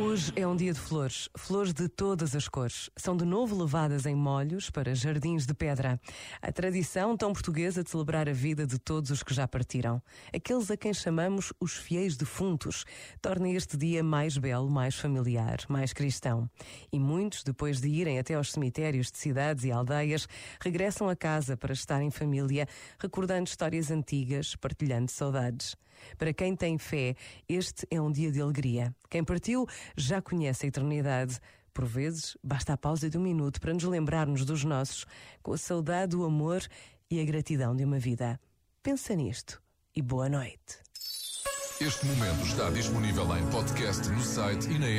Hoje é um dia de flores, flores de todas as cores. São de novo levadas em molhos para jardins de pedra. A tradição tão portuguesa de celebrar a vida de todos os que já partiram, aqueles a quem chamamos os fiéis defuntos, torna este dia mais belo, mais familiar, mais cristão. E muitos, depois de irem até aos cemitérios de cidades e aldeias, regressam a casa para estar em família, recordando histórias antigas, partilhando saudades. Para quem tem fé, este é um dia de alegria. Quem partiu já conhece a eternidade. Por vezes, basta a pausa de um minuto para nos lembrarmos dos nossos, com a saudade, o amor e a gratidão de uma vida. Pensa nisto e boa noite. Este momento está disponível em podcast no site e na app.